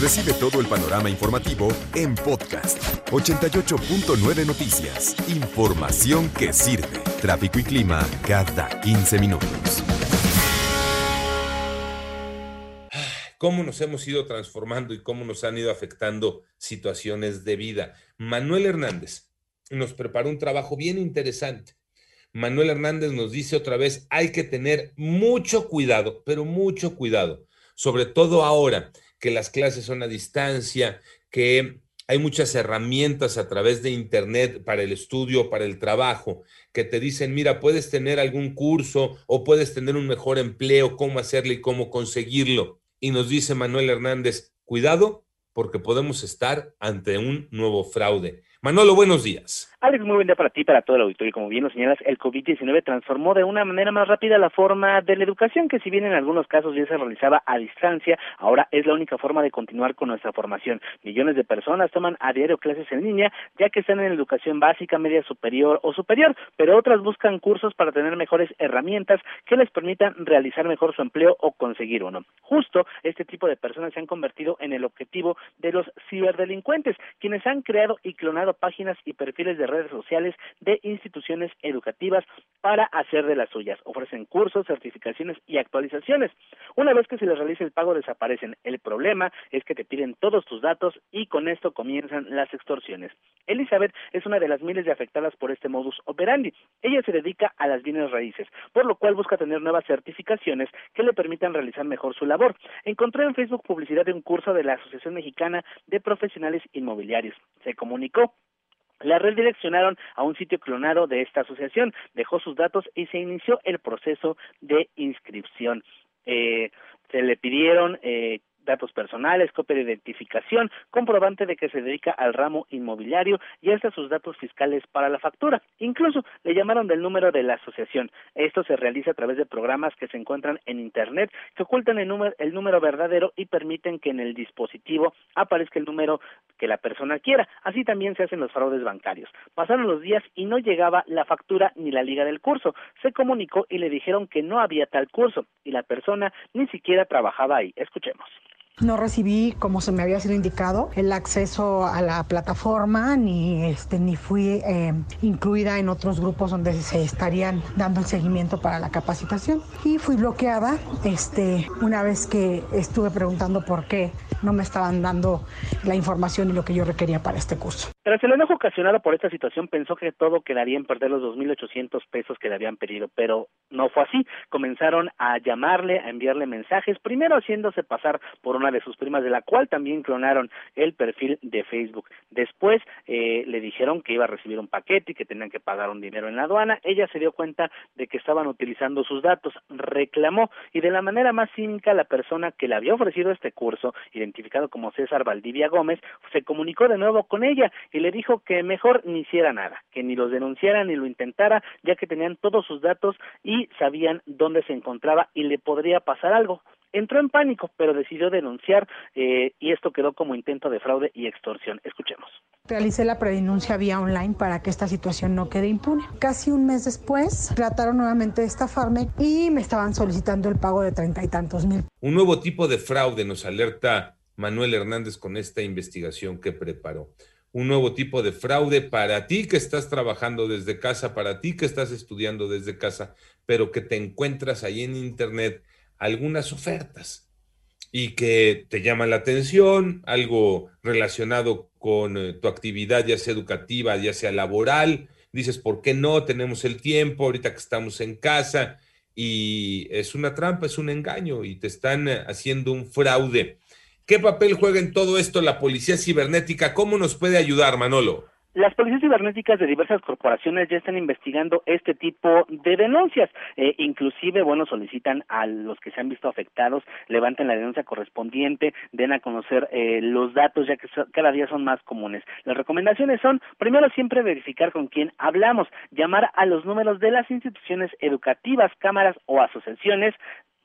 Recibe todo el panorama informativo en podcast 88.9 Noticias. Información que sirve. Tráfico y clima cada 15 minutos. Cómo nos hemos ido transformando y cómo nos han ido afectando situaciones de vida. Manuel Hernández nos preparó un trabajo bien interesante. Manuel Hernández nos dice otra vez, hay que tener mucho cuidado, pero mucho cuidado, sobre todo ahora que las clases son a distancia, que hay muchas herramientas a través de Internet para el estudio, para el trabajo, que te dicen, mira, puedes tener algún curso o puedes tener un mejor empleo, cómo hacerlo y cómo conseguirlo. Y nos dice Manuel Hernández, cuidado porque podemos estar ante un nuevo fraude. Manolo, buenos días. Alex, muy buen día para ti, para todo el auditorio. Como bien lo señalas, el COVID-19 transformó de una manera más rápida la forma de la educación, que si bien en algunos casos ya se realizaba a distancia, ahora es la única forma de continuar con nuestra formación. Millones de personas toman a diario clases en línea, ya que están en educación básica, media superior o superior, pero otras buscan cursos para tener mejores herramientas que les permitan realizar mejor su empleo o conseguir uno. Justo este tipo de personas se han convertido en el objetivo de los ciberdelincuentes, quienes han creado y clonado páginas y perfiles de redes sociales de instituciones educativas para hacer de las suyas. Ofrecen cursos, certificaciones y actualizaciones. Una vez que se les realice el pago desaparecen. El problema es que te piden todos tus datos y con esto comienzan las extorsiones. Elizabeth es una de las miles de afectadas por este modus operandi. Ella se dedica a las bienes raíces, por lo cual busca tener nuevas certificaciones que le permitan realizar mejor su labor. Encontré en Facebook publicidad de un curso de la Asociación Mexicana de Profesionales Inmobiliarios. Se comunicó la redireccionaron a un sitio clonado de esta asociación, dejó sus datos y se inició el proceso de inscripción. Eh, se le pidieron eh, datos personales, copia de identificación, comprobante de que se dedica al ramo inmobiliario y hasta sus datos fiscales para la factura. Incluso le llamaron del número de la asociación. Esto se realiza a través de programas que se encuentran en Internet que ocultan el número, el número verdadero y permiten que en el dispositivo aparezca el número que la persona quiera. Así también se hacen los fraudes bancarios. Pasaron los días y no llegaba la factura ni la liga del curso. Se comunicó y le dijeron que no había tal curso y la persona ni siquiera trabajaba ahí. Escuchemos. No recibí, como se me había sido indicado, el acceso a la plataforma ni este ni fui eh, incluida en otros grupos donde se estarían dando el seguimiento para la capacitación y fui bloqueada este una vez que estuve preguntando por qué no me estaban dando la información y lo que yo requería para este curso. Tras el enojo ocasionado por esta situación, pensó que todo quedaría en perder los 2.800 pesos que le habían pedido, pero no fue así. Comenzaron a llamarle, a enviarle mensajes, primero haciéndose pasar por una de sus primas, de la cual también clonaron el perfil de Facebook. Después eh, le dijeron que iba a recibir un paquete y que tenían que pagar un dinero en la aduana. Ella se dio cuenta de que estaban utilizando sus datos, reclamó y de la manera más cínica la persona que le había ofrecido este curso, identificado como César Valdivia Gómez, se comunicó de nuevo con ella y le dijo que mejor ni hiciera nada, que ni los denunciara ni lo intentara, ya que tenían todos sus datos y sabían dónde se encontraba y le podría pasar algo. Entró en pánico, pero decidió denunciar eh, y esto quedó como intento de fraude y extorsión. Escuchemos. Realicé la predenuncia vía online para que esta situación no quede impune. Casi un mes después trataron nuevamente de estafarme y me estaban solicitando el pago de treinta y tantos mil. Un nuevo tipo de fraude nos alerta Manuel Hernández con esta investigación que preparó un nuevo tipo de fraude para ti que estás trabajando desde casa, para ti que estás estudiando desde casa, pero que te encuentras ahí en Internet algunas ofertas y que te llaman la atención, algo relacionado con eh, tu actividad, ya sea educativa, ya sea laboral. Dices, ¿por qué no? Tenemos el tiempo ahorita que estamos en casa y es una trampa, es un engaño y te están eh, haciendo un fraude. ¿Qué papel juega en todo esto la policía cibernética? ¿Cómo nos puede ayudar, Manolo? Las policías cibernéticas de diversas corporaciones ya están investigando este tipo de denuncias. Eh, inclusive, bueno, solicitan a los que se han visto afectados, levanten la denuncia correspondiente, den a conocer eh, los datos, ya que cada día son más comunes. Las recomendaciones son, primero, siempre verificar con quién hablamos, llamar a los números de las instituciones educativas, cámaras o asociaciones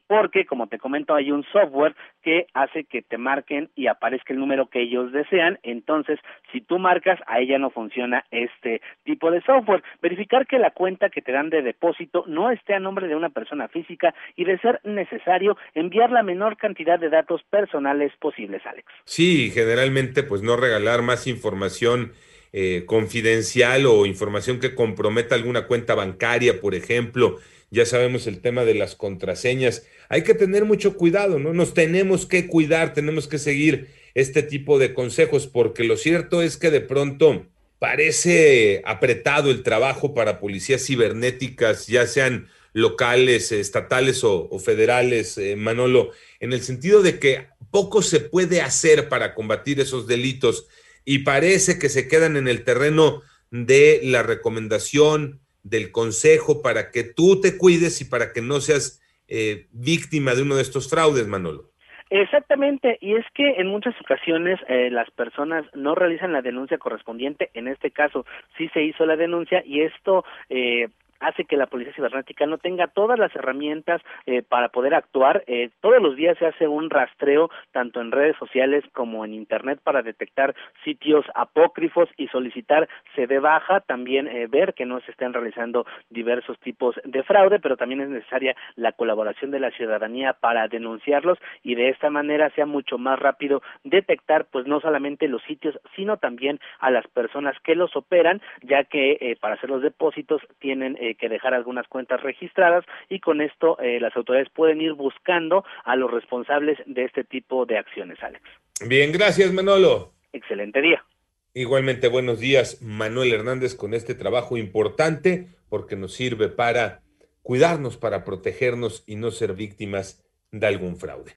porque, como te comento, hay un software que hace que te marquen y aparezca el número que ellos desean. Entonces, si tú marcas, a ella no funciona este tipo de software. Verificar que la cuenta que te dan de depósito no esté a nombre de una persona física y, de ser necesario, enviar la menor cantidad de datos personales posibles, Alex. Sí, generalmente, pues no regalar más información eh, confidencial o información que comprometa alguna cuenta bancaria, por ejemplo. Ya sabemos el tema de las contraseñas. Hay que tener mucho cuidado, ¿no? Nos tenemos que cuidar, tenemos que seguir este tipo de consejos, porque lo cierto es que de pronto parece apretado el trabajo para policías cibernéticas, ya sean locales, estatales o, federales, eh, Manolo, en el sentido de que poco se puede hacer para combatir esos delitos y parece que se quedan en el terreno de la recomendación, del consejo para que tú te cuides y para que no seas eh, víctima de uno de estos fraudes, Manolo. Exactamente, y es que en muchas ocasiones eh, las personas no realizan la denuncia correspondiente, en este caso sí se hizo la denuncia y esto eh, hace que la policía cibernética no tenga todas las herramientas eh, para poder actuar. Eh, todos los días se hace un rastreo tanto en redes sociales como en internet para detectar sitios apócrifos y solicitar se de baja, también eh, ver que no se estén realizando diversos tipos de fraude, pero también es necesaria la colaboración de la ciudadanía para denunciarlos y de esta manera sea mucho más rápido detectar pues no solamente los sitios, sino también a las personas que los operan, ya que para hacer los depósitos tienen eh, que dejar algunas cuentas registradas y con esto eh, las autoridades pueden ir buscando a los responsables de este tipo de acciones, Alex. Bien, gracias Manolo. Excelente día. Igualmente, buenos días, Manuel Hernández, con este trabajo importante porque nos sirve para cuidarnos, para protegernos y no ser víctimas de algún fraude.